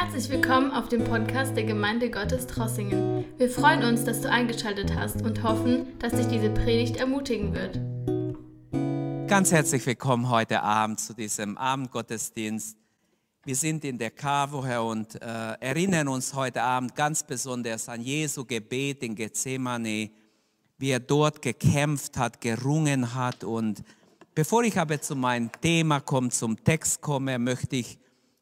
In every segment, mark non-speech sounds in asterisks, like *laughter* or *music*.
Herzlich willkommen auf dem Podcast der Gemeinde Gottes Trossingen. Wir freuen uns, dass du eingeschaltet hast und hoffen, dass dich diese Predigt ermutigen wird. Ganz herzlich willkommen heute Abend zu diesem Abendgottesdienst. Wir sind in der Karwoche und äh, erinnern uns heute Abend ganz besonders an Jesu Gebet in Gethsemane, wie er dort gekämpft hat, gerungen hat. Und bevor ich aber zu meinem Thema komme, zum Text komme, möchte ich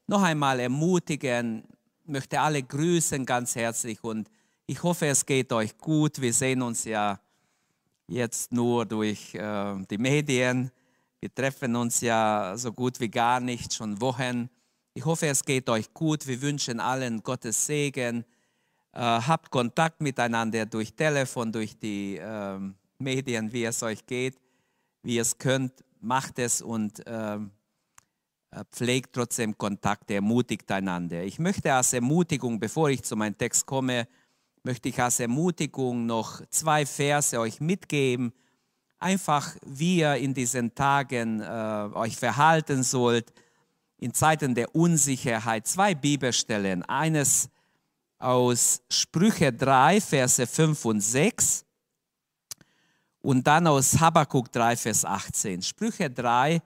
noch einmal ermutigen, möchte alle grüßen ganz herzlich und ich hoffe, es geht euch gut. Wir sehen uns ja jetzt nur durch äh, die Medien. Wir treffen uns ja so gut wie gar nicht, schon Wochen. Ich hoffe, es geht euch gut. Wir wünschen allen Gottes Segen. Äh, habt Kontakt miteinander durch Telefon, durch die äh, Medien, wie es euch geht, wie es könnt. Macht es und ähm, äh, pflegt trotzdem Kontakte, ermutigt einander. Ich möchte als Ermutigung, bevor ich zu meinem Text komme, möchte ich als Ermutigung noch zwei Verse euch mitgeben, einfach wie ihr in diesen Tagen äh, euch verhalten sollt, in Zeiten der Unsicherheit. Zwei Bibelstellen, eines aus Sprüche 3, Verse 5 und 6 und dann aus Habakkuk 3, Vers 18. Sprüche 3,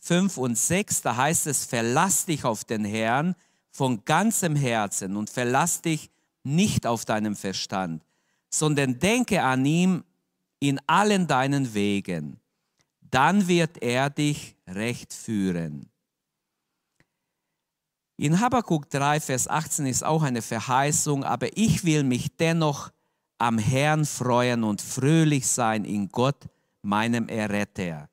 5 und 6, da heißt es, verlass dich auf den Herrn von ganzem Herzen und verlass dich nicht auf deinem Verstand, sondern denke an ihm in allen deinen Wegen. Dann wird er dich recht führen. In Habakkuk 3, Vers 18 ist auch eine Verheißung, aber ich will mich dennoch am Herrn freuen und fröhlich sein in Gott, meinem Erretter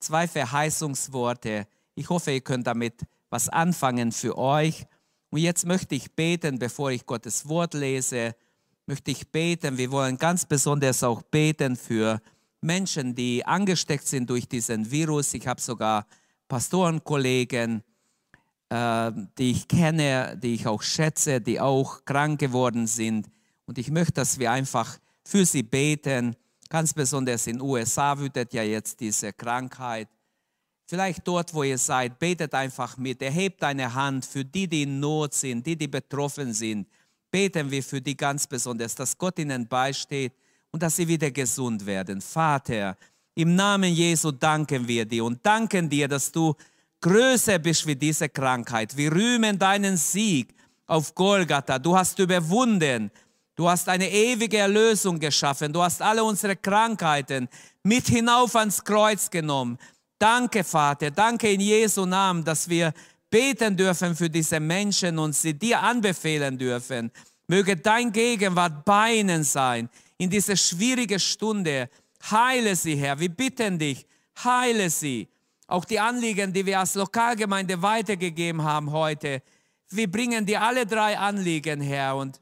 zwei Verheißungsworte. Ich hoffe, ihr könnt damit was anfangen für euch. Und jetzt möchte ich beten, bevor ich Gottes Wort lese, möchte ich beten. Wir wollen ganz besonders auch beten für Menschen, die angesteckt sind durch diesen Virus. Ich habe sogar Pastorenkollegen, äh, die ich kenne, die ich auch schätze, die auch krank geworden sind. Und ich möchte, dass wir einfach für sie beten Ganz besonders in den USA wütet ja jetzt diese Krankheit. Vielleicht dort, wo ihr seid, betet einfach mit. Erhebt deine Hand für die, die in Not sind, die, die betroffen sind. Beten wir für die ganz besonders, dass Gott ihnen beisteht und dass sie wieder gesund werden. Vater, im Namen Jesu danken wir dir und danken dir, dass du größer bist wie diese Krankheit. Wir rühmen deinen Sieg auf Golgatha. Du hast überwunden Du hast eine ewige Erlösung geschaffen. Du hast alle unsere Krankheiten mit hinauf ans Kreuz genommen. Danke, Vater. Danke in Jesu Namen, dass wir beten dürfen für diese Menschen und sie dir anbefehlen dürfen. Möge dein Gegenwart bei ihnen sein in dieser schwierigen Stunde. Heile sie, Herr. Wir bitten dich, heile sie. Auch die Anliegen, die wir als Lokalgemeinde weitergegeben haben heute. Wir bringen dir alle drei Anliegen, Herr, und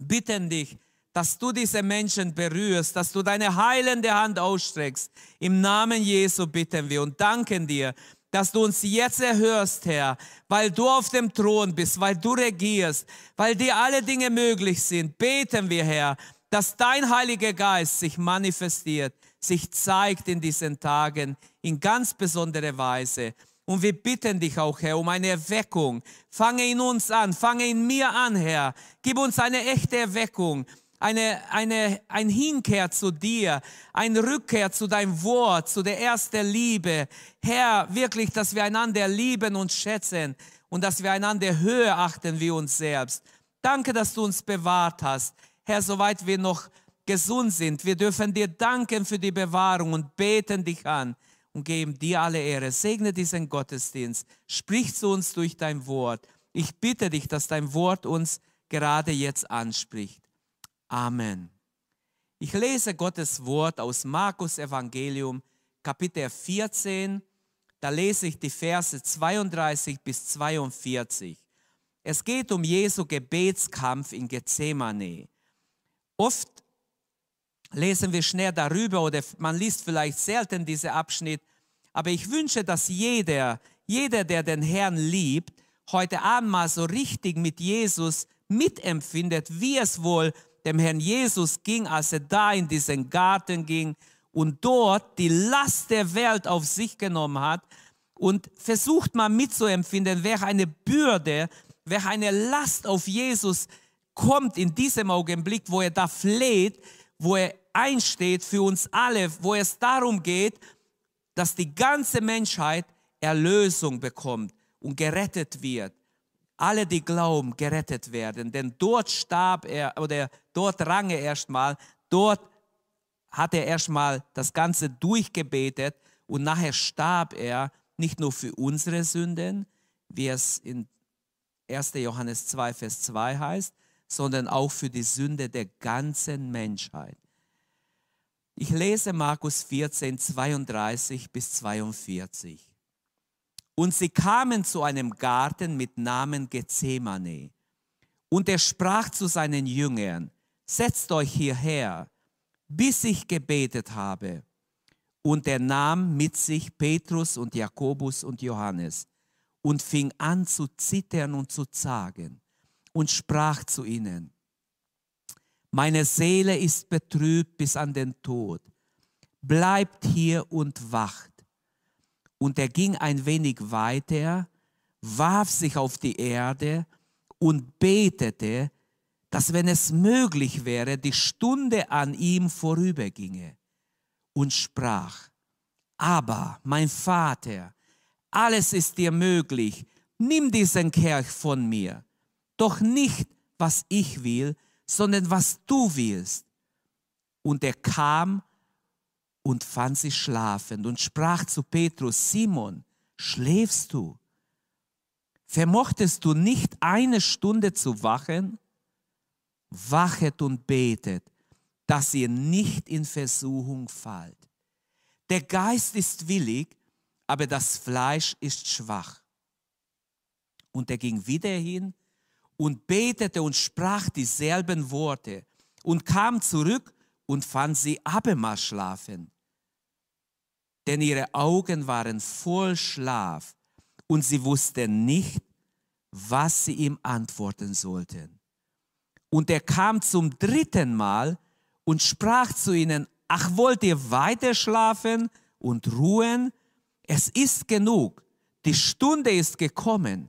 bitten dich, dass du diese Menschen berührst, dass du deine heilende Hand ausstreckst. Im Namen Jesu bitten wir und danken dir, dass du uns jetzt erhörst, Herr, weil du auf dem Thron bist, weil du regierst, weil dir alle Dinge möglich sind. Beten wir, Herr, dass dein Heiliger Geist sich manifestiert, sich zeigt in diesen Tagen in ganz besondere Weise. Und wir bitten dich auch, Herr, um eine Erweckung. Fange in uns an, fange in mir an, Herr. Gib uns eine echte Erweckung, eine, eine, ein Hinkehr zu dir, ein Rückkehr zu deinem Wort, zu der ersten Liebe. Herr, wirklich, dass wir einander lieben und schätzen und dass wir einander höher achten wie uns selbst. Danke, dass du uns bewahrt hast. Herr, soweit wir noch gesund sind, wir dürfen dir danken für die Bewahrung und beten dich an und geben dir alle Ehre. Segne diesen Gottesdienst. Sprich zu uns durch dein Wort. Ich bitte dich, dass dein Wort uns gerade jetzt anspricht. Amen. Ich lese Gottes Wort aus Markus Evangelium, Kapitel 14. Da lese ich die Verse 32 bis 42. Es geht um Jesu Gebetskampf in Gethsemane. Oft lesen wir schnell darüber oder man liest vielleicht selten diesen Abschnitt. Aber ich wünsche, dass jeder, jeder, der den Herrn liebt, heute Abend mal so richtig mit Jesus mitempfindet, wie es wohl dem Herrn Jesus ging, als er da in diesen Garten ging und dort die Last der Welt auf sich genommen hat und versucht mal mitzuempfinden, welche eine Bürde, wer eine Last auf Jesus kommt in diesem Augenblick, wo er da fleht, wo er einsteht für uns alle, wo es darum geht, dass die ganze Menschheit Erlösung bekommt und gerettet wird. Alle, die glauben, gerettet werden. Denn dort starb er oder dort rang er erstmal, dort hat er erstmal das Ganze durchgebetet und nachher starb er nicht nur für unsere Sünden, wie es in 1. Johannes 2, Vers 2 heißt, sondern auch für die Sünde der ganzen Menschheit. Ich lese Markus 14, 32 bis 42. Und sie kamen zu einem Garten mit Namen Gethsemane. Und er sprach zu seinen Jüngern, setzt euch hierher, bis ich gebetet habe. Und er nahm mit sich Petrus und Jakobus und Johannes und fing an zu zittern und zu zagen und sprach zu ihnen, meine Seele ist betrübt bis an den Tod. Bleibt hier und wacht. Und er ging ein wenig weiter, warf sich auf die Erde und betete, dass wenn es möglich wäre, die Stunde an ihm vorüberginge und sprach, aber mein Vater, alles ist dir möglich, nimm diesen Kerch von mir, doch nicht, was ich will, sondern was du willst. Und er kam und fand sie schlafend und sprach zu Petrus, Simon, schläfst du? Vermochtest du nicht eine Stunde zu wachen? Wachet und betet, dass ihr nicht in Versuchung fallt. Der Geist ist willig, aber das Fleisch ist schwach. Und er ging wieder hin und betete und sprach dieselben Worte und kam zurück und fand sie abermals schlafen. Denn ihre Augen waren voll Schlaf und sie wussten nicht, was sie ihm antworten sollten. Und er kam zum dritten Mal und sprach zu ihnen, ach wollt ihr weiter schlafen und ruhen? Es ist genug, die Stunde ist gekommen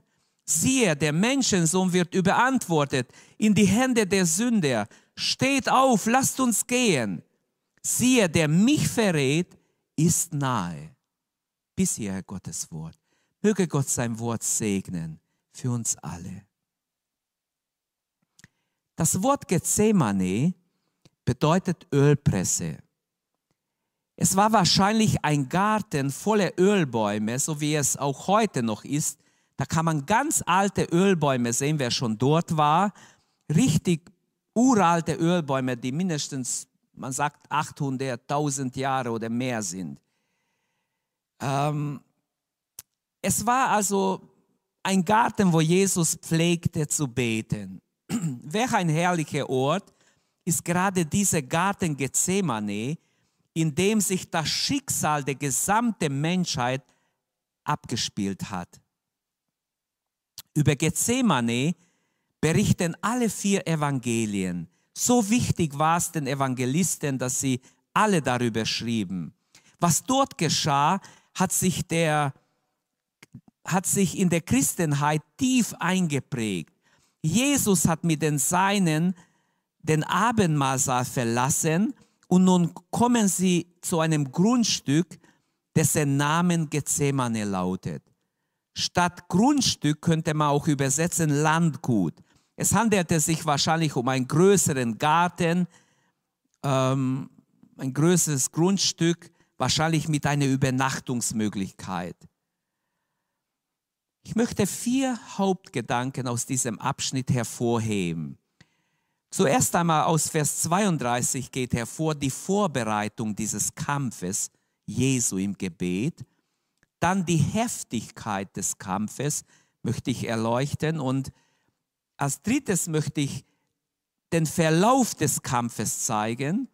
Siehe, der Menschensohn wird überantwortet in die Hände der Sünder. Steht auf, lasst uns gehen. Siehe, der mich verrät, ist nahe. Bis hierher Gottes Wort. Möge Gott sein Wort segnen für uns alle. Das Wort Gethsemane bedeutet Ölpresse. Es war wahrscheinlich ein Garten voller Ölbäume, so wie es auch heute noch ist, da kann man ganz alte Ölbäume sehen, wer schon dort war. Richtig uralte Ölbäume, die mindestens, man sagt, 800, 1000 Jahre oder mehr sind. Ähm, es war also ein Garten, wo Jesus pflegte zu beten. *clears throat* Welch ein herrlicher Ort ist gerade dieser Garten Gethsemane, in dem sich das Schicksal der gesamten Menschheit abgespielt hat. Über Gethsemane berichten alle vier Evangelien. So wichtig war es den Evangelisten, dass sie alle darüber schrieben. Was dort geschah, hat sich, der, hat sich in der Christenheit tief eingeprägt. Jesus hat mit den Seinen den Abendmahlsaal verlassen und nun kommen sie zu einem Grundstück, dessen Namen Gethsemane lautet. Statt Grundstück könnte man auch übersetzen Landgut. Es handelte sich wahrscheinlich um einen größeren Garten, ähm, ein größeres Grundstück, wahrscheinlich mit einer Übernachtungsmöglichkeit. Ich möchte vier Hauptgedanken aus diesem Abschnitt hervorheben. Zuerst einmal aus Vers 32 geht hervor die Vorbereitung dieses Kampfes Jesu im Gebet. Dann die Heftigkeit des Kampfes möchte ich erleuchten und als drittes möchte ich den Verlauf des Kampfes zeigen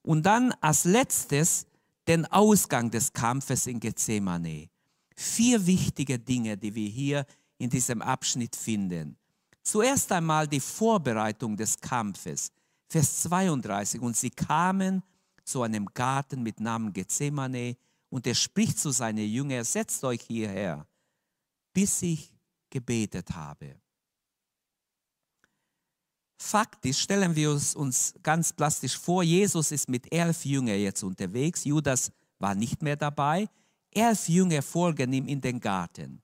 und dann als letztes den Ausgang des Kampfes in Gethsemane. Vier wichtige Dinge, die wir hier in diesem Abschnitt finden. Zuerst einmal die Vorbereitung des Kampfes. Vers 32. Und sie kamen zu einem Garten mit Namen Gethsemane und er spricht zu seinen Jüngern, setzt euch hierher, bis ich gebetet habe. Faktisch stellen wir uns, uns ganz plastisch vor, Jesus ist mit elf Jüngern jetzt unterwegs, Judas war nicht mehr dabei, elf Jünger folgen ihm in den Garten.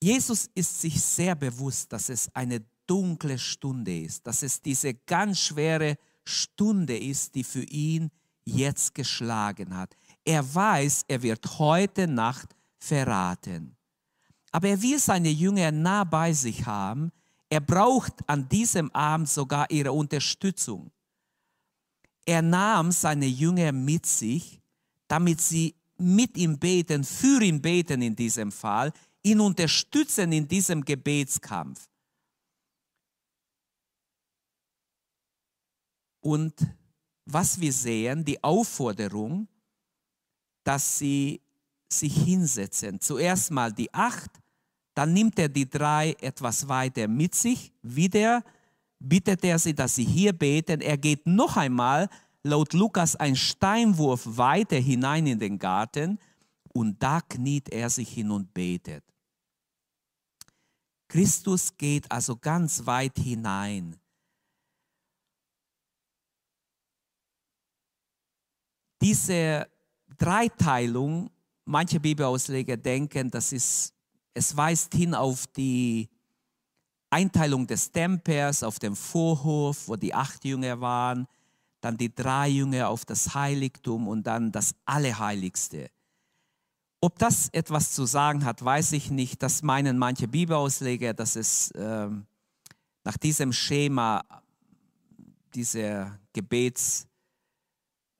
Jesus ist sich sehr bewusst, dass es eine dunkle Stunde ist, dass es diese ganz schwere Stunde ist, die für ihn jetzt geschlagen hat. Er weiß, er wird heute Nacht verraten. Aber er will seine Jünger nah bei sich haben. Er braucht an diesem Abend sogar ihre Unterstützung. Er nahm seine Jünger mit sich, damit sie mit ihm beten, für ihn beten in diesem Fall, ihn unterstützen in diesem Gebetskampf. Und was wir sehen, die Aufforderung, dass sie sich hinsetzen. Zuerst mal die acht, dann nimmt er die drei etwas weiter mit sich. Wieder bittet er sie, dass sie hier beten. Er geht noch einmal, laut Lukas, ein Steinwurf weiter hinein in den Garten und da kniet er sich hin und betet. Christus geht also ganz weit hinein. Diese Dreiteilung, manche Bibelausleger denken, das ist, es weist hin auf die Einteilung des Tempels auf dem Vorhof, wo die acht Jünger waren, dann die drei Jünger auf das Heiligtum und dann das Allerheiligste. Ob das etwas zu sagen hat, weiß ich nicht. Das meinen manche Bibelausleger, dass es äh, nach diesem Schema dieser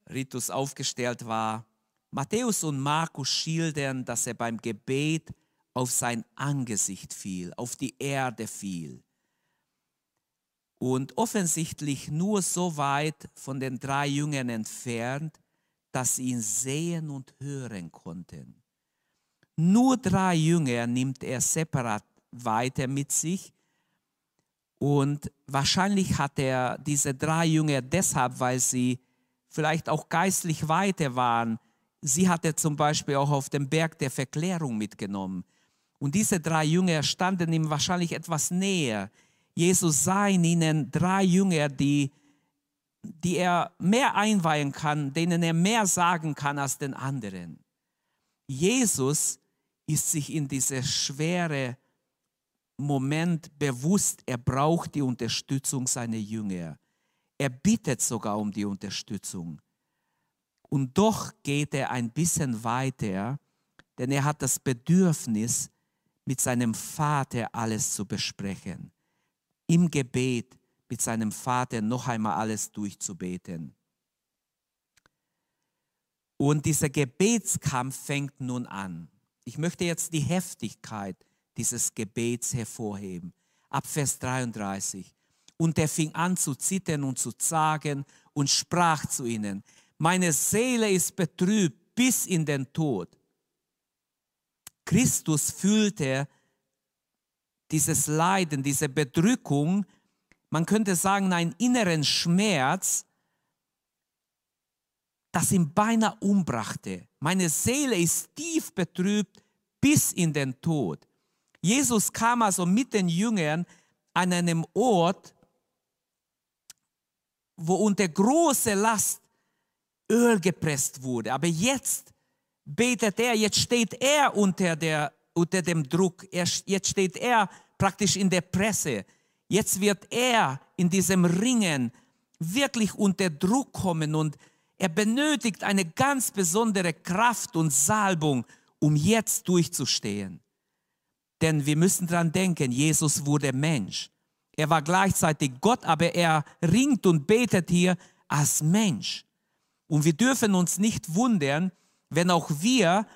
Gebetsritus aufgestellt war. Matthäus und Markus schildern, dass er beim Gebet auf sein Angesicht fiel, auf die Erde fiel. Und offensichtlich nur so weit von den drei Jüngern entfernt, dass sie ihn sehen und hören konnten. Nur drei Jünger nimmt er separat weiter mit sich. Und wahrscheinlich hat er diese drei Jünger deshalb, weil sie vielleicht auch geistlich weiter waren, sie hat er zum Beispiel auch auf dem Berg der Verklärung mitgenommen. Und diese drei Jünger standen ihm wahrscheinlich etwas näher. Jesus sah in ihnen drei Jünger, die, die er mehr einweihen kann, denen er mehr sagen kann als den anderen. Jesus ist sich in dieser schwere Moment bewusst, er braucht die Unterstützung seiner Jünger. Er bittet sogar um die Unterstützung. Und doch geht er ein bisschen weiter, denn er hat das Bedürfnis, mit seinem Vater alles zu besprechen. Im Gebet mit seinem Vater noch einmal alles durchzubeten. Und dieser Gebetskampf fängt nun an. Ich möchte jetzt die Heftigkeit dieses Gebets hervorheben. Ab Vers 33. Und er fing an zu zittern und zu zagen und sprach zu ihnen, meine Seele ist betrübt bis in den Tod. Christus fühlte dieses Leiden, diese Bedrückung, man könnte sagen, einen inneren Schmerz, das ihn beinahe umbrachte. Meine Seele ist tief betrübt bis in den Tod. Jesus kam also mit den Jüngern an einem Ort, wo unter große Last Öl gepresst wurde. Aber jetzt betet er, jetzt steht er unter, der, unter dem Druck, er, jetzt steht er praktisch in der Presse. Jetzt wird er in diesem Ringen wirklich unter Druck kommen und er benötigt eine ganz besondere Kraft und Salbung, um jetzt durchzustehen. Denn wir müssen daran denken, Jesus wurde Mensch. Er war gleichzeitig Gott, aber er ringt und betet hier als Mensch. Und wir dürfen uns nicht wundern, wenn auch wir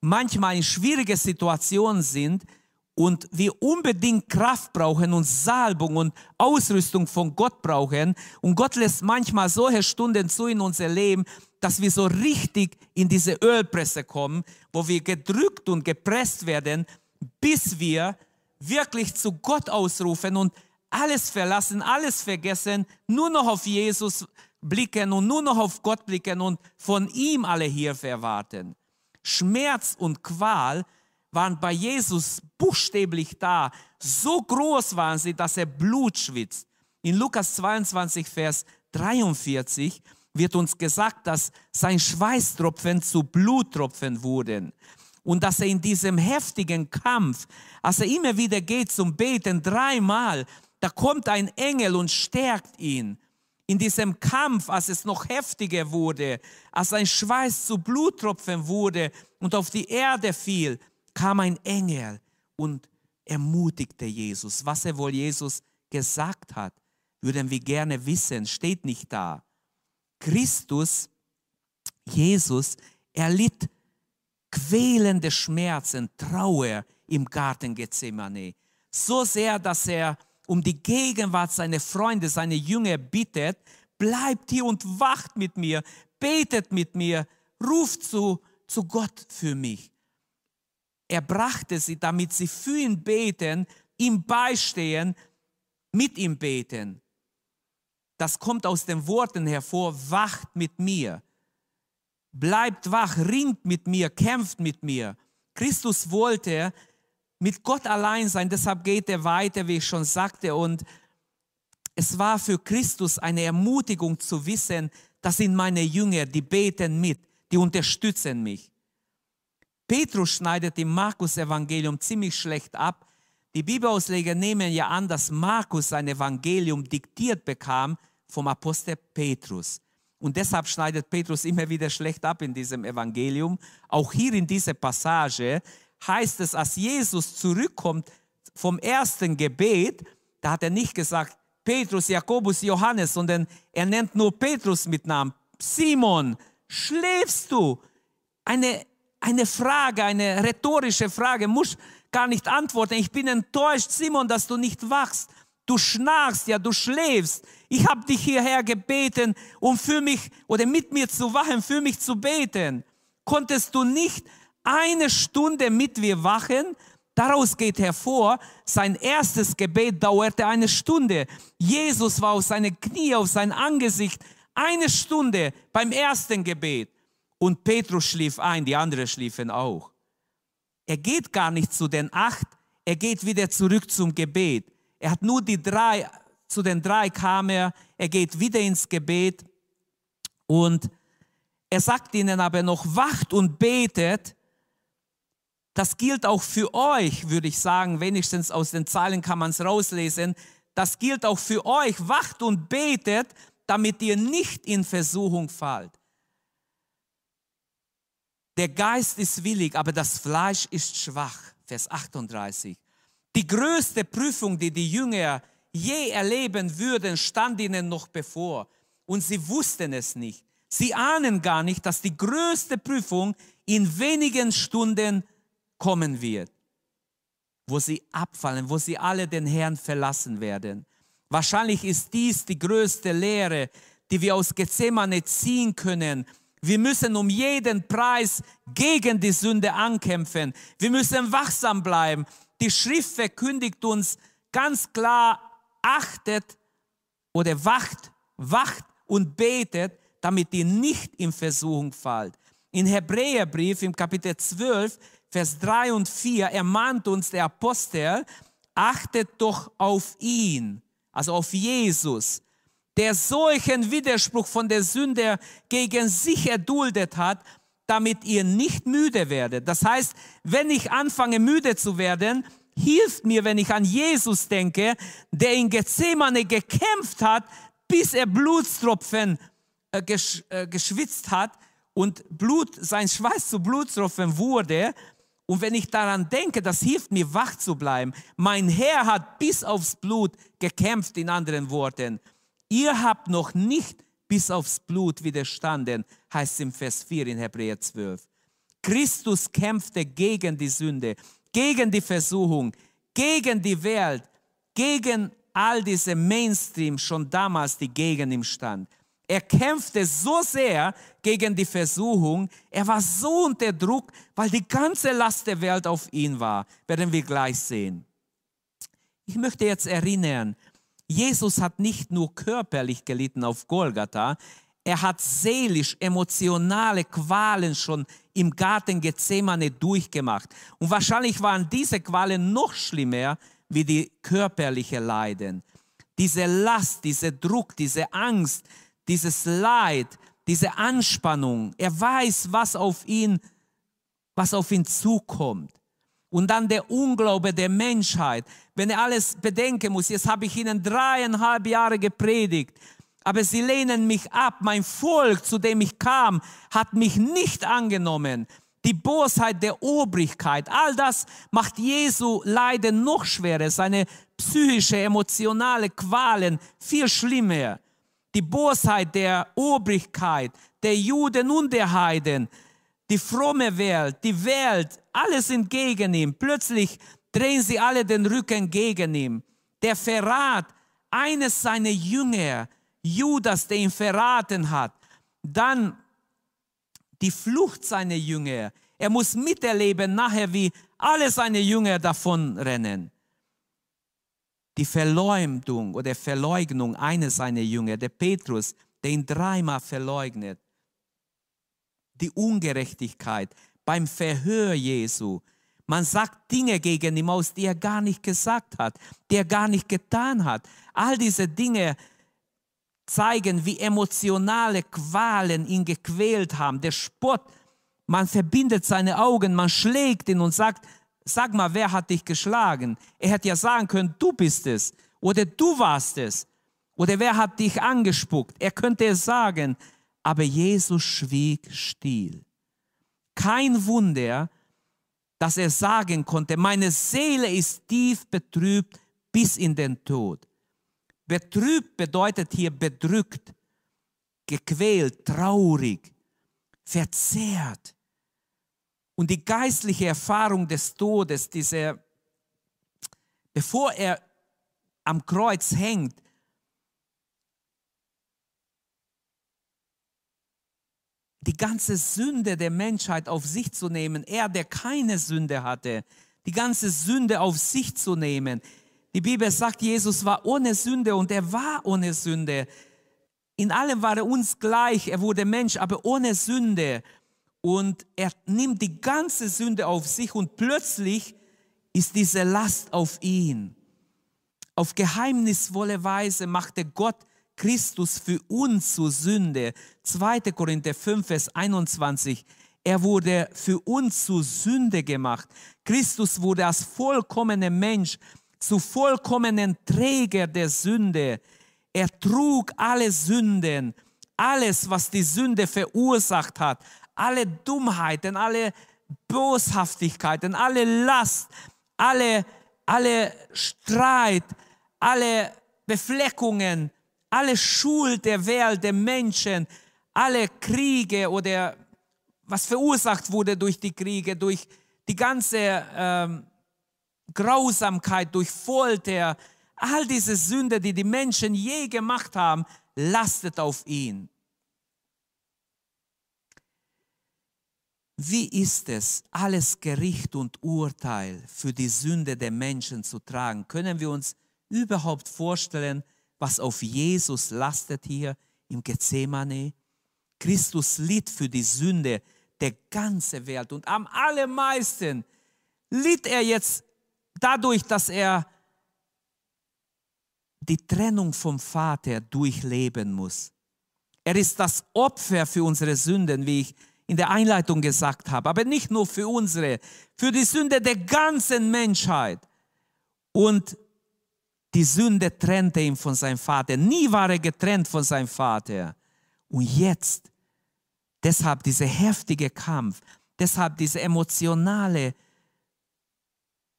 manchmal in schwierige Situationen sind und wir unbedingt Kraft brauchen und Salbung und Ausrüstung von Gott brauchen. Und Gott lässt manchmal solche Stunden zu in unser Leben, dass wir so richtig in diese Ölpresse kommen, wo wir gedrückt und gepresst werden, bis wir wirklich zu Gott ausrufen und alles verlassen, alles vergessen, nur noch auf Jesus blicken und nur noch auf Gott blicken und von ihm alle Hilfe erwarten. Schmerz und Qual waren bei Jesus buchstäblich da. So groß waren sie, dass er Blut schwitzt. In Lukas 22, Vers 43 wird uns gesagt, dass sein Schweißtropfen zu Bluttropfen wurden. Und dass er in diesem heftigen Kampf, als er immer wieder geht zum Beten, dreimal, da kommt ein Engel und stärkt ihn. In diesem Kampf, als es noch heftiger wurde, als sein Schweiß zu Bluttropfen wurde und auf die Erde fiel, kam ein Engel und ermutigte Jesus. Was er wohl Jesus gesagt hat, würden wir gerne wissen, steht nicht da. Christus, Jesus, erlitt quälende Schmerzen, Trauer im Garten Gethsemane. So sehr, dass er um die Gegenwart seiner Freunde, seiner Jünger bittet, bleibt hier und wacht mit mir, betet mit mir, ruft zu, zu Gott für mich. Er brachte sie, damit sie für ihn beten, ihm beistehen, mit ihm beten. Das kommt aus den Worten hervor, wacht mit mir, bleibt wach, ringt mit mir, kämpft mit mir. Christus wollte mit Gott allein sein, deshalb geht er weiter, wie ich schon sagte. Und es war für Christus eine Ermutigung zu wissen, das sind meine Jünger, die beten mit, die unterstützen mich. Petrus schneidet im Markus-Evangelium ziemlich schlecht ab. Die Bibelausleger nehmen ja an, dass Markus sein Evangelium diktiert bekam vom Apostel Petrus. Und deshalb schneidet Petrus immer wieder schlecht ab in diesem Evangelium. Auch hier in dieser Passage heißt es, als Jesus zurückkommt vom ersten Gebet, da hat er nicht gesagt, Petrus, Jakobus, Johannes, sondern er nennt nur Petrus mit Namen. Simon, schläfst du? Eine eine Frage, eine rhetorische Frage, muss gar nicht antworten. Ich bin enttäuscht, Simon, dass du nicht wachst. Du schnarchst, ja, du schläfst. Ich habe dich hierher gebeten, um für mich oder mit mir zu wachen, für mich zu beten. Konntest du nicht eine Stunde mit mir wachen? Daraus geht hervor, sein erstes Gebet dauerte eine Stunde. Jesus war auf seine Knie, auf sein Angesicht, eine Stunde beim ersten Gebet. Und Petrus schlief ein, die anderen schliefen auch. Er geht gar nicht zu den acht, er geht wieder zurück zum Gebet. Er hat nur die drei, zu den drei kam er, er geht wieder ins Gebet und er sagt ihnen aber noch, wacht und betet. Das gilt auch für euch, würde ich sagen, wenigstens aus den Zeilen kann man es rauslesen. Das gilt auch für euch, wacht und betet, damit ihr nicht in Versuchung fallt. Der Geist ist willig, aber das Fleisch ist schwach. Vers 38. Die größte Prüfung, die die Jünger je erleben würden, stand ihnen noch bevor. Und sie wussten es nicht. Sie ahnen gar nicht, dass die größte Prüfung in wenigen Stunden kommen wird, wo sie abfallen, wo sie alle den Herrn verlassen werden. Wahrscheinlich ist dies die größte Lehre, die wir aus Gethsemane ziehen können, wir müssen um jeden Preis gegen die Sünde ankämpfen. Wir müssen wachsam bleiben. Die Schrift verkündigt uns ganz klar, achtet oder wacht, wacht und betet, damit ihr nicht in Versuchung fallt. In Hebräerbrief im Kapitel 12, Vers 3 und 4 ermahnt uns der Apostel, achtet doch auf ihn, also auf Jesus, der solchen Widerspruch von der Sünde gegen sich erduldet hat, damit ihr nicht müde werdet. Das heißt, wenn ich anfange müde zu werden, hilft mir, wenn ich an Jesus denke, der in Gethsemane gekämpft hat, bis er Blutstropfen äh, gesch, äh, geschwitzt hat und Blut, sein Schweiß zu Blutstropfen wurde. Und wenn ich daran denke, das hilft mir, wach zu bleiben. Mein Herr hat bis aufs Blut gekämpft, in anderen Worten. Ihr habt noch nicht bis aufs Blut widerstanden, heißt es im Vers 4 in Hebräer 12. Christus kämpfte gegen die Sünde, gegen die Versuchung, gegen die Welt, gegen all diese Mainstream schon damals, die gegen ihn stand. Er kämpfte so sehr gegen die Versuchung, er war so unter Druck, weil die ganze Last der Welt auf ihn war. Werden wir gleich sehen. Ich möchte jetzt erinnern Jesus hat nicht nur körperlich gelitten auf Golgatha, er hat seelisch, emotionale Qualen schon im Garten Gethsemane durchgemacht. Und wahrscheinlich waren diese Qualen noch schlimmer wie die körperliche Leiden. Diese Last, dieser Druck, diese Angst, dieses Leid, diese Anspannung. Er weiß, was auf ihn, was auf ihn zukommt. Und dann der Unglaube der Menschheit. Wenn er alles bedenken muss, jetzt habe ich ihnen dreieinhalb Jahre gepredigt aber sie lehnen mich ab. Mein Volk, zu dem ich kam, hat mich nicht angenommen. Die Bosheit der Obrigkeit, all das macht Jesu Leiden noch schwerer, seine psychische, emotionale Qualen viel schlimmer. Die Bosheit der Obrigkeit, der Juden und der Heiden, die fromme Welt, die Welt, alles sind gegen ihn. Plötzlich drehen sie alle den Rücken gegen ihn. Der Verrat eines seiner Jünger, Judas, der ihn verraten hat. Dann die Flucht seiner Jünger. Er muss miterleben nachher, wie alle seine Jünger davonrennen. Die Verleumdung oder Verleugnung eines seiner Jünger, der Petrus, der ihn dreimal verleugnet. Die Ungerechtigkeit beim Verhör Jesu. Man sagt Dinge gegen ihn aus, die er gar nicht gesagt hat, die er gar nicht getan hat. All diese Dinge zeigen, wie emotionale Qualen ihn gequält haben. Der Spott, man verbindet seine Augen, man schlägt ihn und sagt, sag mal, wer hat dich geschlagen? Er hätte ja sagen können, du bist es oder du warst es oder wer hat dich angespuckt? Er könnte es sagen, aber Jesus schwieg still. Kein Wunder, dass er sagen konnte, meine Seele ist tief betrübt bis in den Tod. Betrübt bedeutet hier bedrückt, gequält, traurig, verzehrt. Und die geistliche Erfahrung des Todes, diese, bevor er am Kreuz hängt, die ganze Sünde der Menschheit auf sich zu nehmen, er, der keine Sünde hatte, die ganze Sünde auf sich zu nehmen, die Bibel sagt, Jesus war ohne Sünde und er war ohne Sünde. In allem war er uns gleich. Er wurde Mensch, aber ohne Sünde. Und er nimmt die ganze Sünde auf sich und plötzlich ist diese Last auf ihn. Auf geheimnisvolle Weise machte Gott Christus für uns zur Sünde. 2. Korinther 5, Vers 21. Er wurde für uns zur Sünde gemacht. Christus wurde als vollkommener Mensch zu vollkommenen Träger der Sünde. Er trug alle Sünden, alles, was die Sünde verursacht hat, alle Dummheiten, alle Boshaftigkeiten, alle Last, alle, alle Streit, alle Befleckungen, alle Schuld der Welt, der Menschen, alle Kriege oder was verursacht wurde durch die Kriege, durch die ganze ähm, Grausamkeit, durch Folter, all diese Sünde, die die Menschen je gemacht haben, lastet auf ihn. Wie ist es, alles Gericht und Urteil für die Sünde der Menschen zu tragen? Können wir uns überhaupt vorstellen, was auf Jesus lastet hier im Gethsemane? Christus litt für die Sünde der ganzen Welt und am allermeisten litt er jetzt dadurch, dass er die Trennung vom Vater durchleben muss. Er ist das Opfer für unsere Sünden, wie ich in der Einleitung gesagt habe, aber nicht nur für unsere, für die Sünde der ganzen Menschheit. Und die Sünde trennte ihn von seinem Vater. Nie war er getrennt von seinem Vater. Und jetzt, deshalb dieser heftige Kampf, deshalb diese emotionale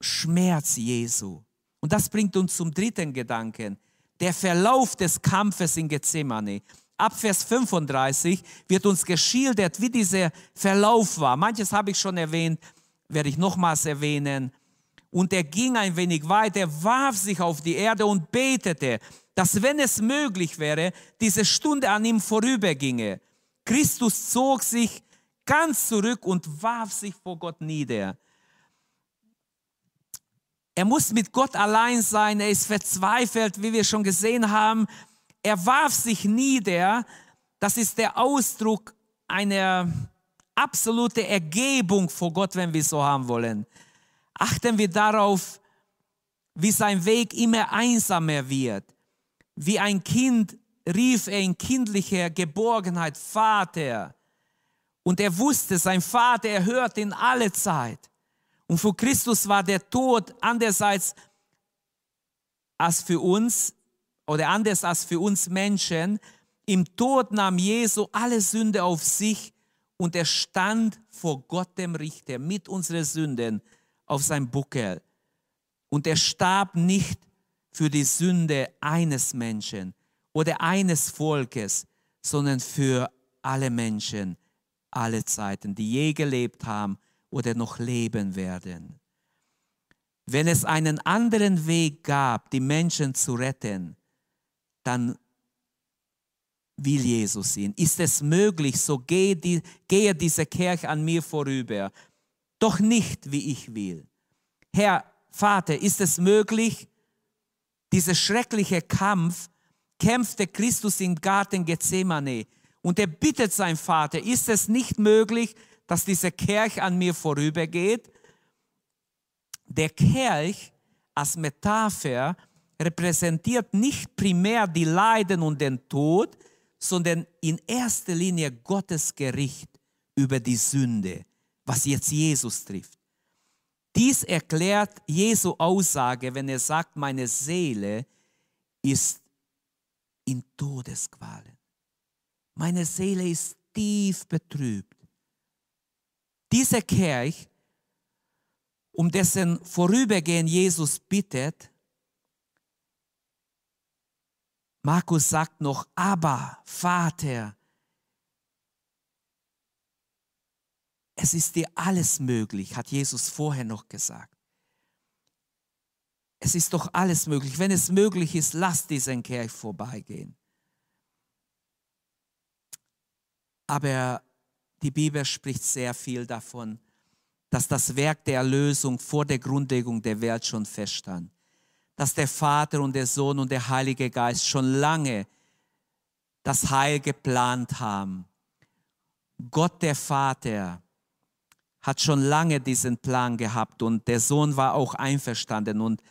Schmerz Jesu. Und das bringt uns zum dritten Gedanken. Der Verlauf des Kampfes in Gethsemane. Ab Vers 35 wird uns geschildert, wie dieser Verlauf war. Manches habe ich schon erwähnt, werde ich nochmals erwähnen. Und er ging ein wenig weiter, warf sich auf die Erde und betete, dass wenn es möglich wäre, diese Stunde an ihm vorüberginge. Christus zog sich ganz zurück und warf sich vor Gott nieder. Er muss mit Gott allein sein. Er ist verzweifelt, wie wir schon gesehen haben. Er warf sich nieder das ist der Ausdruck einer absoluten Ergebung vor Gott, wenn wir so haben wollen. Achten wir darauf, wie sein Weg immer einsamer wird. Wie ein Kind rief er in kindlicher Geborgenheit, Vater. Und er wusste, sein Vater, er hört in alle Zeit. Und für Christus war der Tod andererseits als für uns oder anders als für uns Menschen. Im Tod nahm Jesu alle Sünde auf sich und er stand vor Gott dem Richter mit unseren Sünden auf seinem Buckel. Und er starb nicht für die Sünde eines Menschen oder eines Volkes, sondern für alle Menschen, alle Zeiten, die je gelebt haben oder noch leben werden. Wenn es einen anderen Weg gab, die Menschen zu retten, dann will Jesus ihn. Ist es möglich, so gehe, die, gehe diese Kirche an mir vorüber. Doch nicht, wie ich will. Herr Vater, ist es möglich, dieser schreckliche Kampf kämpfte Christus im Garten Gethsemane und er bittet seinen Vater, ist es nicht möglich, dass diese Kirche an mir vorübergeht? Der Kelch als Metapher repräsentiert nicht primär die Leiden und den Tod, sondern in erster Linie Gottes Gericht über die Sünde, was jetzt Jesus trifft. Dies erklärt Jesu Aussage, wenn er sagt, meine Seele ist in Todesqualen. Meine Seele ist tief betrübt. Dieser Kirch um dessen Vorübergehen Jesus bittet, Markus sagt noch, aber Vater, es ist dir alles möglich, hat Jesus vorher noch gesagt. Es ist doch alles möglich. Wenn es möglich ist, lass diesen Kirch vorbeigehen. Aber die Bibel spricht sehr viel davon, dass das Werk der Erlösung vor der Grundlegung der Welt schon feststand. Dass der Vater und der Sohn und der Heilige Geist schon lange das Heil geplant haben. Gott der Vater hat schon lange diesen Plan gehabt und der Sohn war auch einverstanden und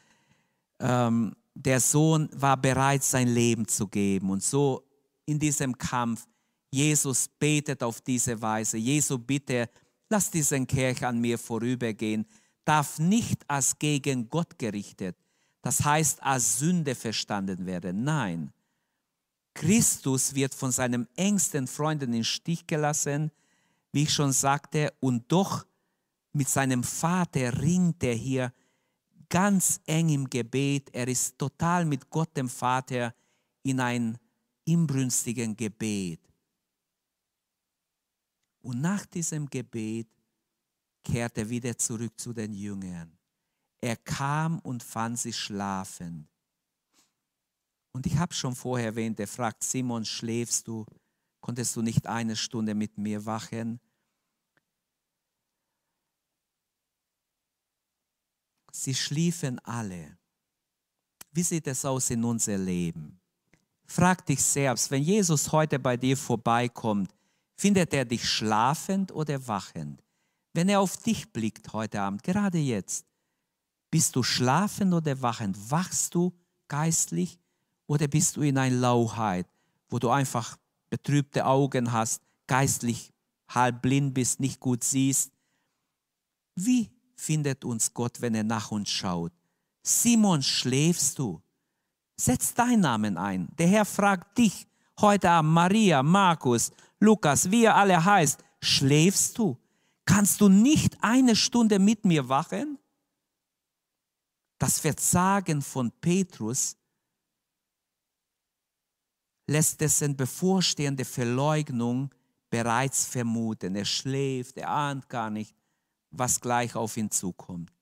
ähm, der Sohn war bereit, sein Leben zu geben. Und so in diesem Kampf, Jesus betet auf diese Weise. Jesu bitte, lass diesen Kirch an mir vorübergehen, darf nicht als gegen Gott gerichtet, das heißt als Sünde verstanden werden. Nein, Christus wird von seinen engsten Freunden in Stich gelassen, wie ich schon sagte, und doch mit seinem Vater ringt er hier ganz eng im Gebet. Er ist total mit Gott dem Vater in ein inbrünstigen Gebet. Und nach diesem Gebet kehrte er wieder zurück zu den Jüngern. Er kam und fand sie schlafen. Und ich habe schon vorher erwähnt, er fragt Simon, schläfst du? Konntest du nicht eine Stunde mit mir wachen? Sie schliefen alle. Wie sieht es aus in unser Leben? Frag dich selbst, wenn Jesus heute bei dir vorbeikommt, Findet er dich schlafend oder wachend? Wenn er auf dich blickt heute Abend, gerade jetzt, bist du schlafend oder wachend? Wachst du geistlich oder bist du in einer Lauheit, wo du einfach betrübte Augen hast, geistlich halb blind bist, nicht gut siehst? Wie findet uns Gott, wenn er nach uns schaut? Simon, schläfst du? Setz deinen Namen ein. Der Herr fragt dich heute Abend, Maria, Markus, Lukas, wie er alle heißt, schläfst du? Kannst du nicht eine Stunde mit mir wachen? Das Verzagen von Petrus lässt dessen bevorstehende Verleugnung bereits vermuten. Er schläft, er ahnt gar nicht, was gleich auf ihn zukommt.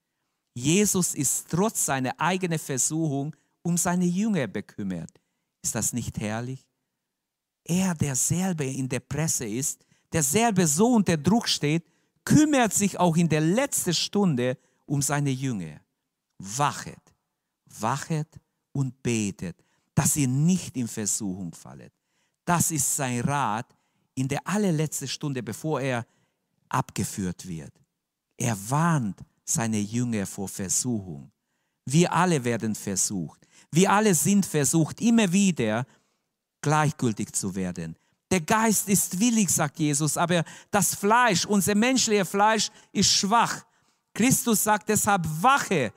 Jesus ist trotz seiner eigenen Versuchung um seine Jünger bekümmert. Ist das nicht herrlich? er, der selber in der Presse ist, der selber so unter Druck steht, kümmert sich auch in der letzten Stunde um seine Jünger. Wachet, wachet und betet, dass ihr nicht in Versuchung fallet. Das ist sein Rat in der allerletzten Stunde, bevor er abgeführt wird. Er warnt seine Jünger vor Versuchung. Wir alle werden versucht. Wir alle sind versucht, immer wieder gleichgültig zu werden. Der Geist ist willig, sagt Jesus, aber das Fleisch, unser menschliches Fleisch, ist schwach. Christus sagt deshalb, wache,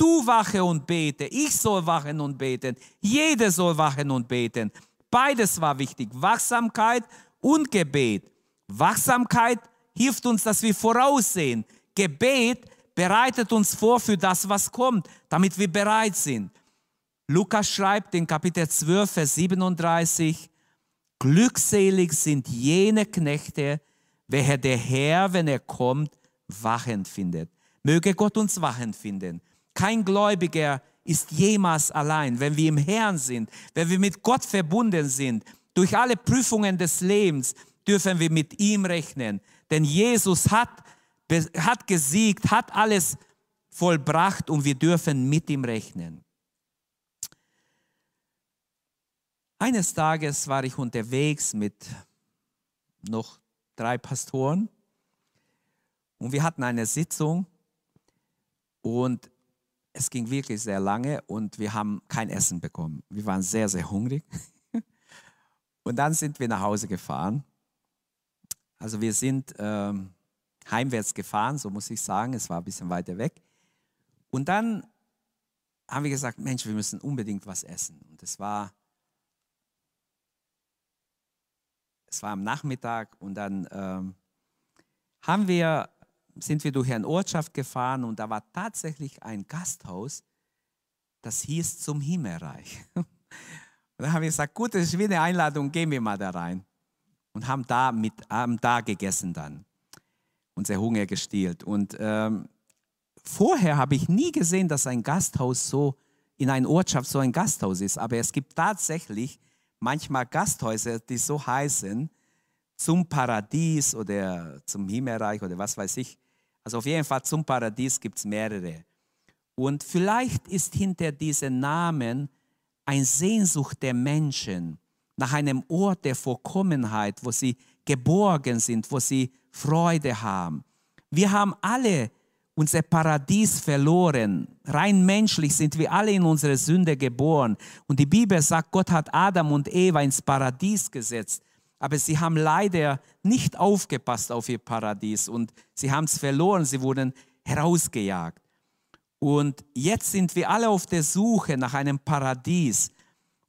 du wache und bete, ich soll wachen und beten, jeder soll wachen und beten. Beides war wichtig, Wachsamkeit und Gebet. Wachsamkeit hilft uns, dass wir voraussehen. Gebet bereitet uns vor für das, was kommt, damit wir bereit sind. Lukas schreibt in Kapitel 12, Vers 37, Glückselig sind jene Knechte, welche der Herr, wenn er kommt, wachend findet. Möge Gott uns wachend finden. Kein Gläubiger ist jemals allein. Wenn wir im Herrn sind, wenn wir mit Gott verbunden sind, durch alle Prüfungen des Lebens dürfen wir mit ihm rechnen. Denn Jesus hat, hat gesiegt, hat alles vollbracht und wir dürfen mit ihm rechnen. Eines Tages war ich unterwegs mit noch drei Pastoren und wir hatten eine Sitzung und es ging wirklich sehr lange und wir haben kein Essen bekommen. Wir waren sehr, sehr hungrig. *laughs* Und dann sind wir nach Hause gefahren. Also wir sind ähm, heimwärts gefahren, so muss ich sagen. Es war ein bisschen weiter weg. Und dann haben wir gesagt, Mensch, wir müssen unbedingt was essen. Und es war, es war am Nachmittag und dann ähm, haben wir sind wir durch eine Ortschaft gefahren und da war tatsächlich ein Gasthaus, das hieß zum Himmelreich. *laughs* Und dann haben wir gesagt, gut, das ist wie eine Einladung, gehen wir mal da rein. Und haben da, mit, haben da gegessen dann. Unser Hunger gestillt. Und ähm, vorher habe ich nie gesehen, dass ein Gasthaus so, in einer Ortschaft so ein Gasthaus ist. Aber es gibt tatsächlich manchmal Gasthäuser, die so heißen, zum Paradies oder zum Himmelreich oder was weiß ich. Also auf jeden Fall zum Paradies gibt es mehrere. Und vielleicht ist hinter diesen Namen ein Sehnsucht der Menschen nach einem Ort der Vorkommenheit, wo sie geborgen sind, wo sie Freude haben. Wir haben alle unser Paradies verloren. Rein menschlich sind wir alle in unsere Sünde geboren. Und die Bibel sagt, Gott hat Adam und Eva ins Paradies gesetzt aber sie haben leider nicht aufgepasst auf ihr Paradies und sie haben es verloren, sie wurden herausgejagt. Und jetzt sind wir alle auf der Suche nach einem Paradies.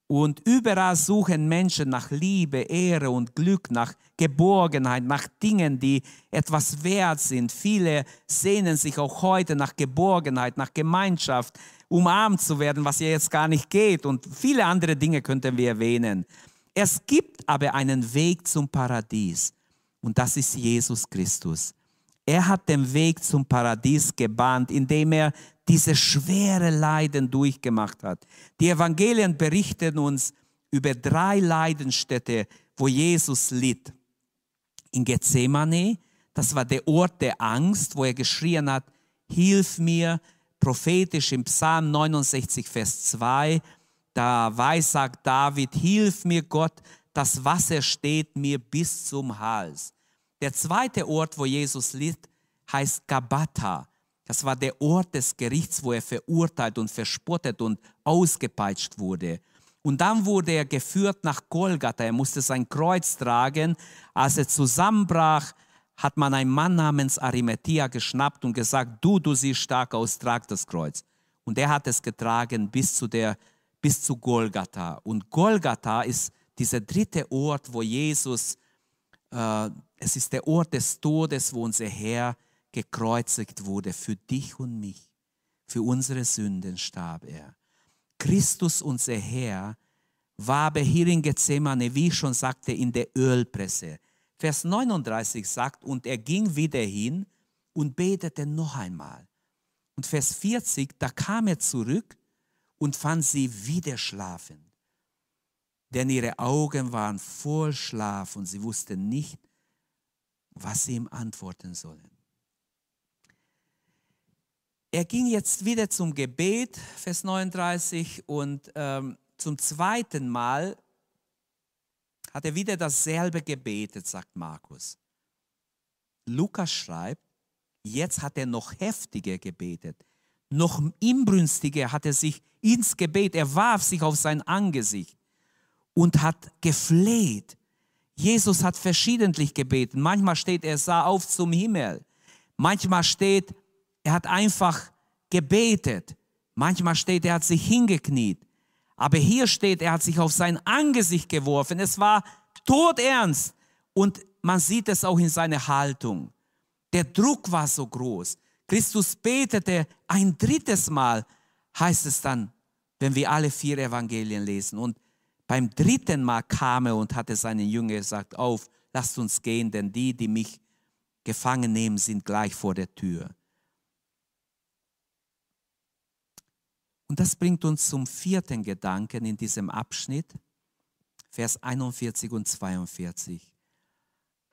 Und überall suchen Menschen nach Liebe, Ehre und Glück, nach Geborgenheit, nach Dingen, die etwas wert sind. Viele sehnen sich auch heute nach Geborgenheit, nach Gemeinschaft, umarmt zu werden, was ja jetzt gar nicht geht. Und viele andere Dinge könnten wir erwähnen. Es gibt aber einen Weg zum Paradies und das ist Jesus Christus. Er hat den Weg zum Paradies gebahnt, indem er diese schwere Leiden durchgemacht hat. Die Evangelien berichten uns über drei Leidenstädte, wo Jesus litt. In Gethsemane, das war der Ort der Angst, wo er geschrien hat, hilf mir, prophetisch im Psalm 69, Vers 2, da weissagt David, hilf mir Gott, das Wasser steht mir bis zum Hals. Der zweite Ort, wo Jesus litt, heißt Gabata. Das war der Ort des Gerichts, wo er verurteilt und verspottet und ausgepeitscht wurde. Und dann wurde er geführt nach Golgatha. Er musste sein Kreuz tragen. Als er zusammenbrach, hat man einen Mann namens Arimathea geschnappt und gesagt, du, du siehst stark aus, trag das Kreuz. Und er hat es getragen bis zu der bis zu Golgatha. Und Golgatha ist dieser dritte Ort, wo Jesus, äh, es ist der Ort des Todes, wo unser Herr gekreuzigt wurde. Für dich und mich, für unsere Sünden starb er. Christus, unser Herr, war aber hier in Gethsemane, wie ich schon sagte, in der Ölpresse. Vers 39 sagt, und er ging wieder hin und betete noch einmal. Und Vers 40, da kam er zurück und fand sie wieder schlafend. Denn ihre Augen waren voll Schlaf und sie wussten nicht, was sie ihm antworten sollen. Er ging jetzt wieder zum Gebet, Vers 39, und ähm, zum zweiten Mal hat er wieder dasselbe gebetet, sagt Markus. Lukas schreibt, jetzt hat er noch heftiger gebetet. Noch inbrünstiger hat er sich ins Gebet, er warf sich auf sein Angesicht und hat gefleht. Jesus hat verschiedentlich gebeten. Manchmal steht, er sah auf zum Himmel. Manchmal steht, er hat einfach gebetet. Manchmal steht, er hat sich hingekniet. Aber hier steht, er hat sich auf sein Angesicht geworfen. Es war todernst. Und man sieht es auch in seiner Haltung. Der Druck war so groß. Christus betete ein drittes Mal, heißt es dann, wenn wir alle vier Evangelien lesen. Und beim dritten Mal kam er und hatte seinen Jünger gesagt, auf, lasst uns gehen, denn die, die mich gefangen nehmen, sind gleich vor der Tür. Und das bringt uns zum vierten Gedanken in diesem Abschnitt, Vers 41 und 42.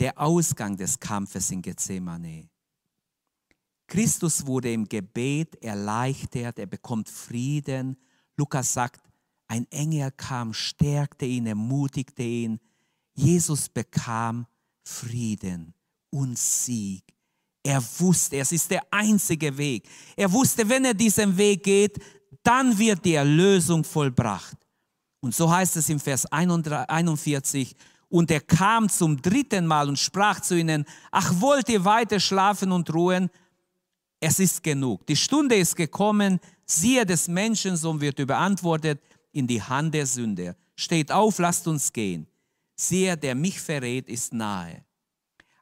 Der Ausgang des Kampfes in Gethsemane. Christus wurde im Gebet erleichtert, er bekommt Frieden. Lukas sagt, ein Engel kam, stärkte ihn, ermutigte ihn. Jesus bekam Frieden und Sieg. Er wusste, es ist der einzige Weg. Er wusste, wenn er diesen Weg geht, dann wird die Erlösung vollbracht. Und so heißt es im Vers 41, und er kam zum dritten Mal und sprach zu ihnen, ach wollt ihr weiter schlafen und ruhen? Es ist genug. Die Stunde ist gekommen, siehe des Menschensohn wird überantwortet in die Hand der Sünder. Steht auf, lasst uns gehen. Siehe, der mich verrät, ist nahe.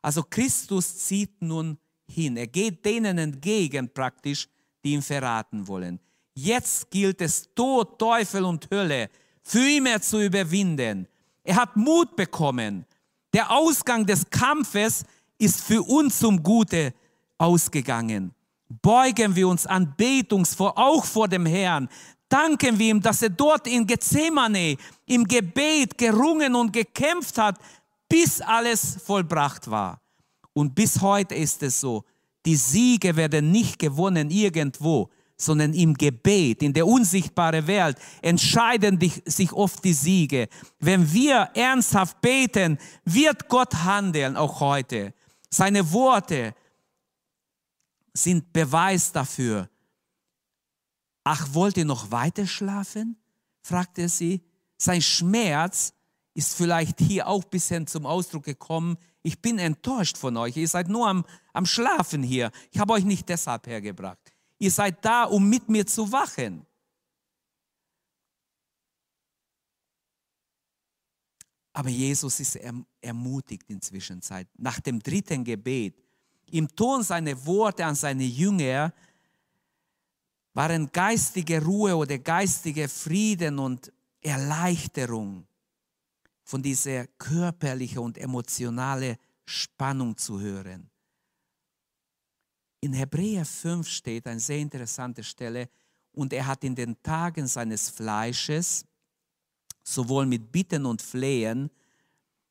Also Christus zieht nun hin. Er geht denen entgegen praktisch, die ihn verraten wollen. Jetzt gilt es, Tod, Teufel und Hölle für immer zu überwinden. Er hat Mut bekommen. Der Ausgang des Kampfes ist für uns zum Gute ausgegangen. Beugen wir uns anbetungsvoll auch vor dem Herrn. Danken wir ihm, dass er dort in Gethsemane im Gebet gerungen und gekämpft hat, bis alles vollbracht war. Und bis heute ist es so, die Siege werden nicht gewonnen irgendwo, sondern im Gebet, in der unsichtbaren Welt, entscheiden sich oft die Siege. Wenn wir ernsthaft beten, wird Gott handeln, auch heute. Seine Worte sind Beweis dafür. Ach, wollt ihr noch weiter schlafen? fragte sie. Sein Schmerz ist vielleicht hier auch ein bisschen zum Ausdruck gekommen. Ich bin enttäuscht von euch. Ihr seid nur am, am Schlafen hier. Ich habe euch nicht deshalb hergebracht. Ihr seid da, um mit mir zu wachen. Aber Jesus ist ermutigt inzwischen. Nach dem dritten Gebet, im Ton seiner Worte an seine Jünger, waren geistige Ruhe oder geistige Frieden und Erleichterung von dieser körperlichen und emotionalen Spannung zu hören. In Hebräer 5 steht eine sehr interessante Stelle, und er hat in den Tagen seines Fleisches sowohl mit Bitten und Flehen,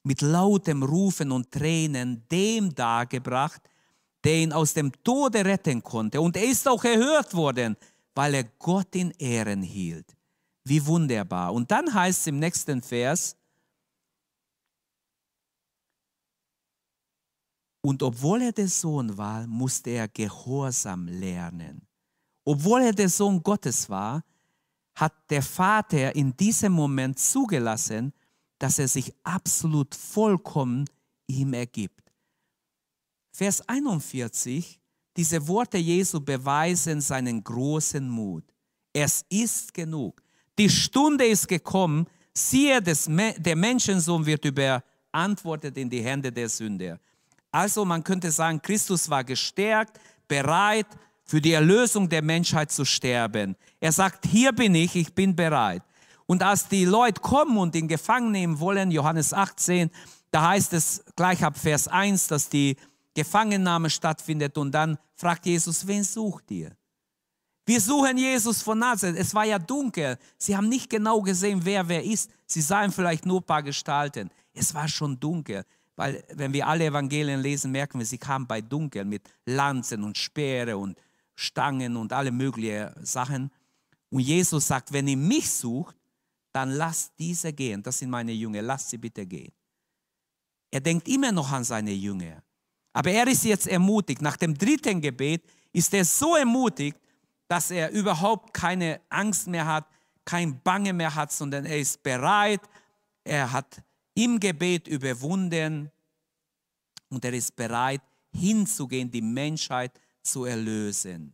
mit lautem Rufen und Tränen dem dargebracht, der ihn aus dem Tode retten konnte. Und er ist auch erhört worden, weil er Gott in Ehren hielt. Wie wunderbar. Und dann heißt es im nächsten Vers, Und obwohl er der Sohn war, musste er Gehorsam lernen. Obwohl er der Sohn Gottes war, hat der Vater in diesem Moment zugelassen, dass er sich absolut vollkommen ihm ergibt. Vers 41, diese Worte Jesu beweisen seinen großen Mut. Es ist genug. Die Stunde ist gekommen. Siehe, der Menschensohn wird überantwortet in die Hände der Sünder. Also man könnte sagen, Christus war gestärkt, bereit, für die Erlösung der Menschheit zu sterben. Er sagt, hier bin ich, ich bin bereit. Und als die Leute kommen und ihn gefangen nehmen wollen, Johannes 18, da heißt es gleich ab Vers 1, dass die Gefangennahme stattfindet und dann fragt Jesus, wen sucht ihr? Wir suchen Jesus von Nazareth. Es war ja dunkel. Sie haben nicht genau gesehen, wer wer ist. Sie sahen vielleicht nur ein paar Gestalten. Es war schon dunkel. Weil wenn wir alle Evangelien lesen, merken wir, sie kamen bei Dunkel mit Lanzen und Speere und Stangen und alle möglichen Sachen. Und Jesus sagt, wenn ihr mich sucht, dann lasst diese gehen. Das sind meine Jünger, lasst sie bitte gehen. Er denkt immer noch an seine Jünger. Aber er ist jetzt ermutigt. Nach dem dritten Gebet ist er so ermutigt, dass er überhaupt keine Angst mehr hat, kein Bange mehr hat, sondern er ist bereit. Er hat im Gebet überwunden und er ist bereit, hinzugehen, die Menschheit zu erlösen.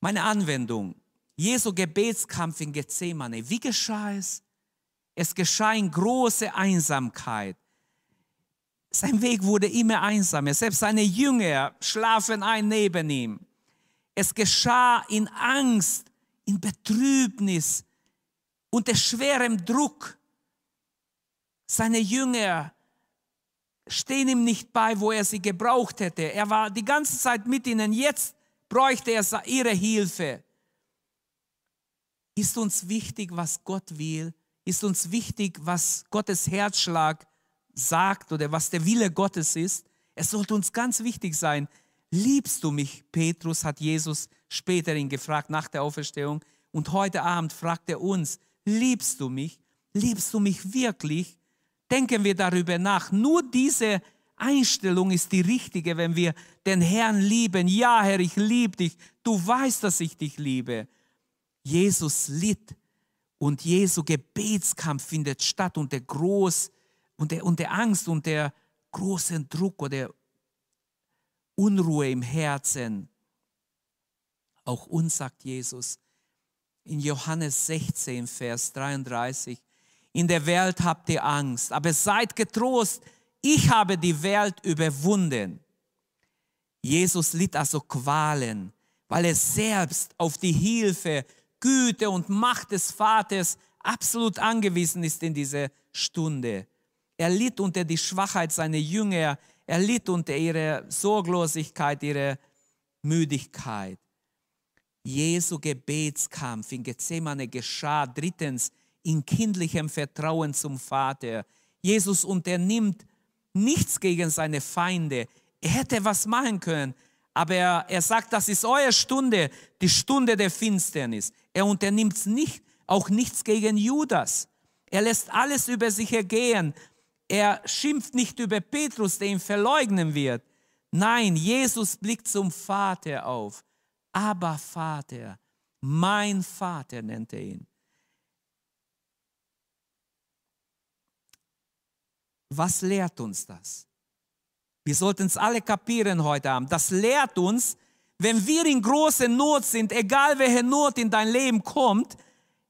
Meine Anwendung. Jesu Gebetskampf in Gethsemane. Wie geschah es? Es geschah in große Einsamkeit. Sein Weg wurde immer einsamer. Selbst seine Jünger schlafen ein neben ihm. Es geschah in Angst, in Betrübnis, unter schwerem Druck. Seine Jünger stehen ihm nicht bei, wo er sie gebraucht hätte. Er war die ganze Zeit mit ihnen. Jetzt bräuchte er ihre Hilfe. Ist uns wichtig, was Gott will? Ist uns wichtig, was Gottes Herzschlag sagt oder was der Wille Gottes ist? Es sollte uns ganz wichtig sein. Liebst du mich, Petrus, hat Jesus später ihn gefragt nach der Auferstehung. Und heute Abend fragt er uns, liebst du mich? Liebst du mich wirklich? Denken wir darüber nach. Nur diese Einstellung ist die richtige, wenn wir den Herrn lieben. Ja, Herr, ich liebe dich. Du weißt, dass ich dich liebe. Jesus litt und Jesu Gebetskampf findet statt und der Groß und der, und der Angst und der großen Druck oder Unruhe im Herzen. Auch uns sagt Jesus in Johannes 16, Vers 33, in der Welt habt ihr Angst, aber seid getrost, ich habe die Welt überwunden. Jesus litt also Qualen, weil er selbst auf die Hilfe, Güte und Macht des Vaters absolut angewiesen ist in dieser Stunde. Er litt unter die Schwachheit seiner Jünger, er litt unter ihrer Sorglosigkeit, ihrer Müdigkeit. Jesu Gebetskampf in Gethsemane geschah drittens in kindlichem Vertrauen zum Vater. Jesus unternimmt nichts gegen seine Feinde. Er hätte was machen können, aber er, er sagt, das ist eure Stunde, die Stunde der Finsternis. Er unternimmt nicht, auch nichts gegen Judas. Er lässt alles über sich ergehen. Er schimpft nicht über Petrus, der ihn verleugnen wird. Nein, Jesus blickt zum Vater auf. Aber Vater, mein Vater nennt er ihn. Was lehrt uns das? Wir sollten es alle kapieren heute Abend. Das lehrt uns, wenn wir in großer Not sind, egal welche Not in dein Leben kommt,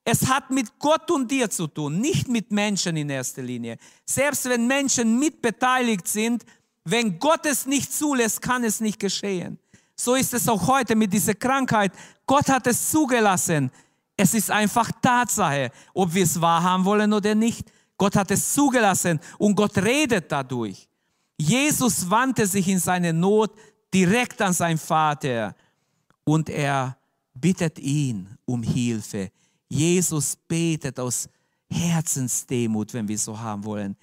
es hat mit Gott und dir zu tun, nicht mit Menschen in erster Linie. Selbst wenn Menschen mitbeteiligt sind, wenn Gott es nicht zulässt, kann es nicht geschehen. So ist es auch heute mit dieser Krankheit. Gott hat es zugelassen. Es ist einfach Tatsache, ob wir es wahrhaben wollen oder nicht. Gott hat es zugelassen und Gott redet dadurch. Jesus wandte sich in seine Not direkt an seinen Vater und er bittet ihn um Hilfe. Jesus betet aus Herzensdemut, wenn wir so haben wollen.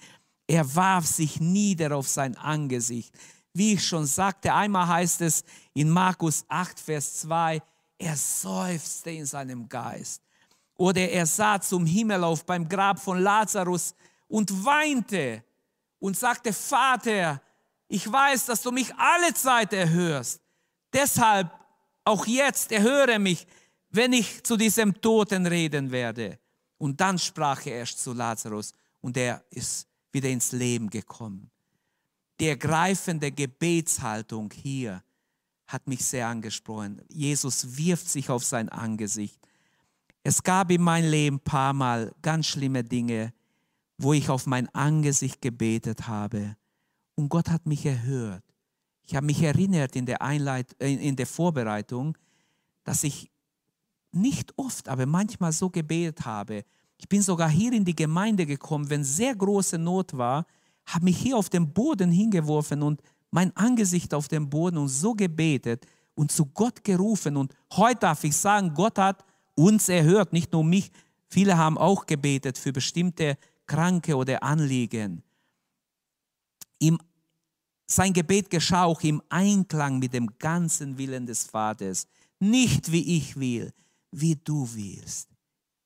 Er warf sich nieder auf sein Angesicht. Wie ich schon sagte, einmal heißt es in Markus 8, Vers 2, er seufzte in seinem Geist. Oder er sah zum Himmel auf beim Grab von Lazarus und weinte und sagte, Vater, ich weiß, dass du mich alle Zeit erhörst. Deshalb auch jetzt erhöre mich, wenn ich zu diesem Toten reden werde. Und dann sprach er erst zu Lazarus und er ist wieder ins Leben gekommen. Die ergreifende Gebetshaltung hier hat mich sehr angesprochen. Jesus wirft sich auf sein Angesicht. Es gab in meinem Leben ein paar Mal ganz schlimme Dinge, wo ich auf mein Angesicht gebetet habe. Und Gott hat mich erhört. Ich habe mich erinnert in der, Einleit in der Vorbereitung, dass ich nicht oft, aber manchmal so gebetet habe. Ich bin sogar hier in die Gemeinde gekommen, wenn sehr große Not war, habe mich hier auf den Boden hingeworfen und mein Angesicht auf den Boden und so gebetet und zu Gott gerufen. Und heute darf ich sagen, Gott hat uns erhört, nicht nur mich. Viele haben auch gebetet für bestimmte Kranke oder Anliegen. Im, sein Gebet geschah auch im Einklang mit dem ganzen Willen des Vaters. Nicht wie ich will, wie du willst.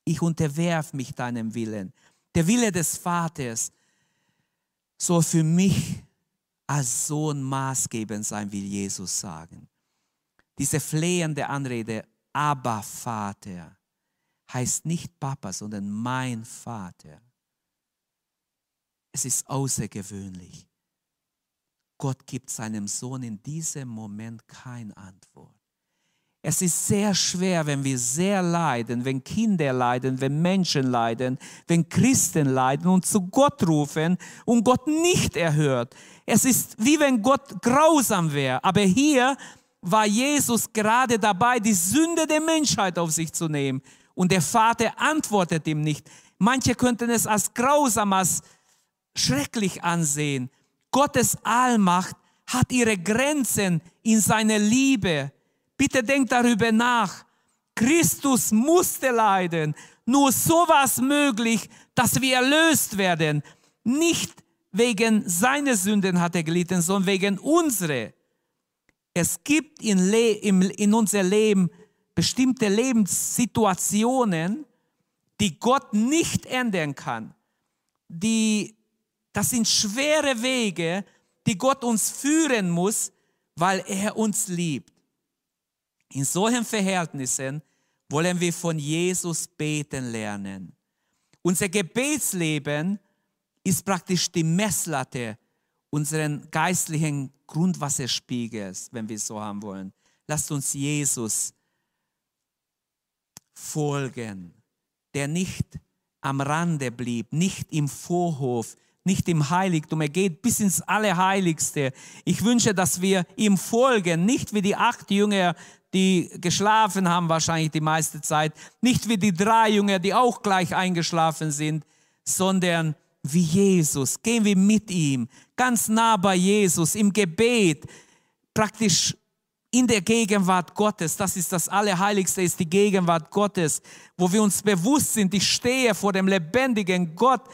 ich unterwerf mich deinem Willen. Der Wille des Vaters soll für mich als Sohn maßgebend sein, will Jesus sagen. Diese flehende Anrede, aber Vater, heißt nicht Papa, sondern mein Vater. Es ist außergewöhnlich. Gott gibt seinem Sohn in diesem Moment keine Antwort. Es ist sehr schwer, wenn wir sehr leiden, wenn Kinder leiden, wenn Menschen leiden, wenn Christen leiden und zu Gott rufen und Gott nicht erhört. Es ist wie wenn Gott grausam wäre. Aber hier war Jesus gerade dabei, die Sünde der Menschheit auf sich zu nehmen. Und der Vater antwortet ihm nicht. Manche könnten es als grausam, als schrecklich ansehen. Gottes Allmacht hat ihre Grenzen in seiner Liebe Bitte denkt darüber nach. Christus musste leiden. Nur so war es möglich, dass wir erlöst werden. Nicht wegen seiner Sünden hat er gelitten, sondern wegen unserer. Es gibt in, Le im, in unser Leben bestimmte Lebenssituationen, die Gott nicht ändern kann. Die, das sind schwere Wege, die Gott uns führen muss, weil er uns liebt. In solchen Verhältnissen wollen wir von Jesus beten lernen. Unser Gebetsleben ist praktisch die Messlatte unseren geistlichen Grundwasserspiegels, wenn wir es so haben wollen. Lasst uns Jesus folgen, der nicht am Rande blieb, nicht im Vorhof, nicht im Heiligtum. Er geht bis ins Allerheiligste. Ich wünsche, dass wir ihm folgen, nicht wie die acht Jünger die geschlafen haben wahrscheinlich die meiste Zeit, nicht wie die drei Jünger, die auch gleich eingeschlafen sind, sondern wie Jesus. Gehen wir mit ihm, ganz nah bei Jesus, im Gebet, praktisch in der Gegenwart Gottes. Das ist das Allerheiligste, ist die Gegenwart Gottes, wo wir uns bewusst sind, ich stehe vor dem lebendigen Gott.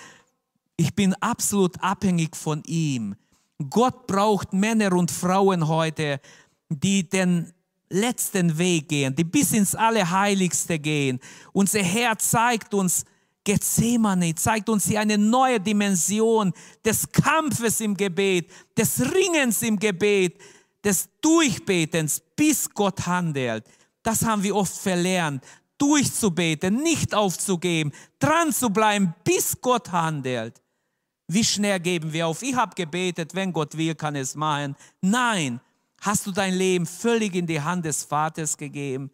Ich bin absolut abhängig von ihm. Gott braucht Männer und Frauen heute, die den letzten Weg gehen, die bis ins Allerheiligste gehen. Unser Herr zeigt uns Gethsemane, zeigt uns hier eine neue Dimension des Kampfes im Gebet, des Ringens im Gebet, des Durchbetens, bis Gott handelt. Das haben wir oft verlernt, durchzubeten, nicht aufzugeben, dran zu bleiben, bis Gott handelt. Wie schnell geben wir auf? Ich habe gebetet, wenn Gott will, kann es machen. Nein, Hast du dein Leben völlig in die Hand des Vaters gegeben?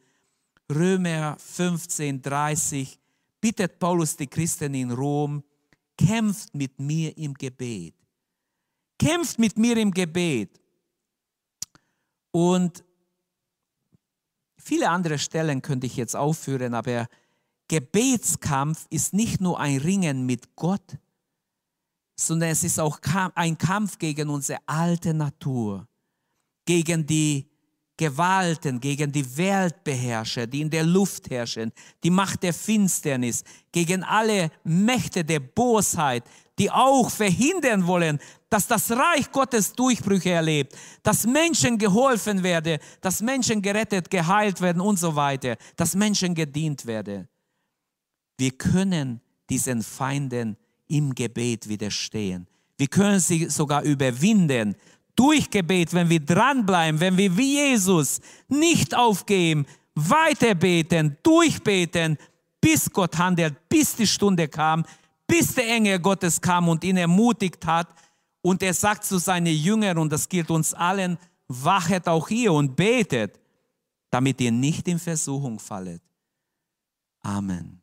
Römer 15, 30 bittet Paulus die Christen in Rom, kämpft mit mir im Gebet. Kämpft mit mir im Gebet. Und viele andere Stellen könnte ich jetzt aufführen, aber Gebetskampf ist nicht nur ein Ringen mit Gott, sondern es ist auch ein Kampf gegen unsere alte Natur gegen die Gewalten, gegen die Weltbeherrscher, die in der Luft herrschen, die Macht der Finsternis, gegen alle Mächte der Bosheit, die auch verhindern wollen, dass das Reich Gottes Durchbrüche erlebt, dass Menschen geholfen werden, dass Menschen gerettet, geheilt werden und so weiter, dass Menschen gedient werden. Wir können diesen Feinden im Gebet widerstehen. Wir können sie sogar überwinden durch Gebet, wenn wir dranbleiben, wenn wir wie Jesus nicht aufgeben, weiter beten, durchbeten, bis Gott handelt, bis die Stunde kam, bis der Engel Gottes kam und ihn ermutigt hat. Und er sagt zu seinen Jüngern, und das gilt uns allen, wachet auch ihr und betet, damit ihr nicht in Versuchung fallet. Amen.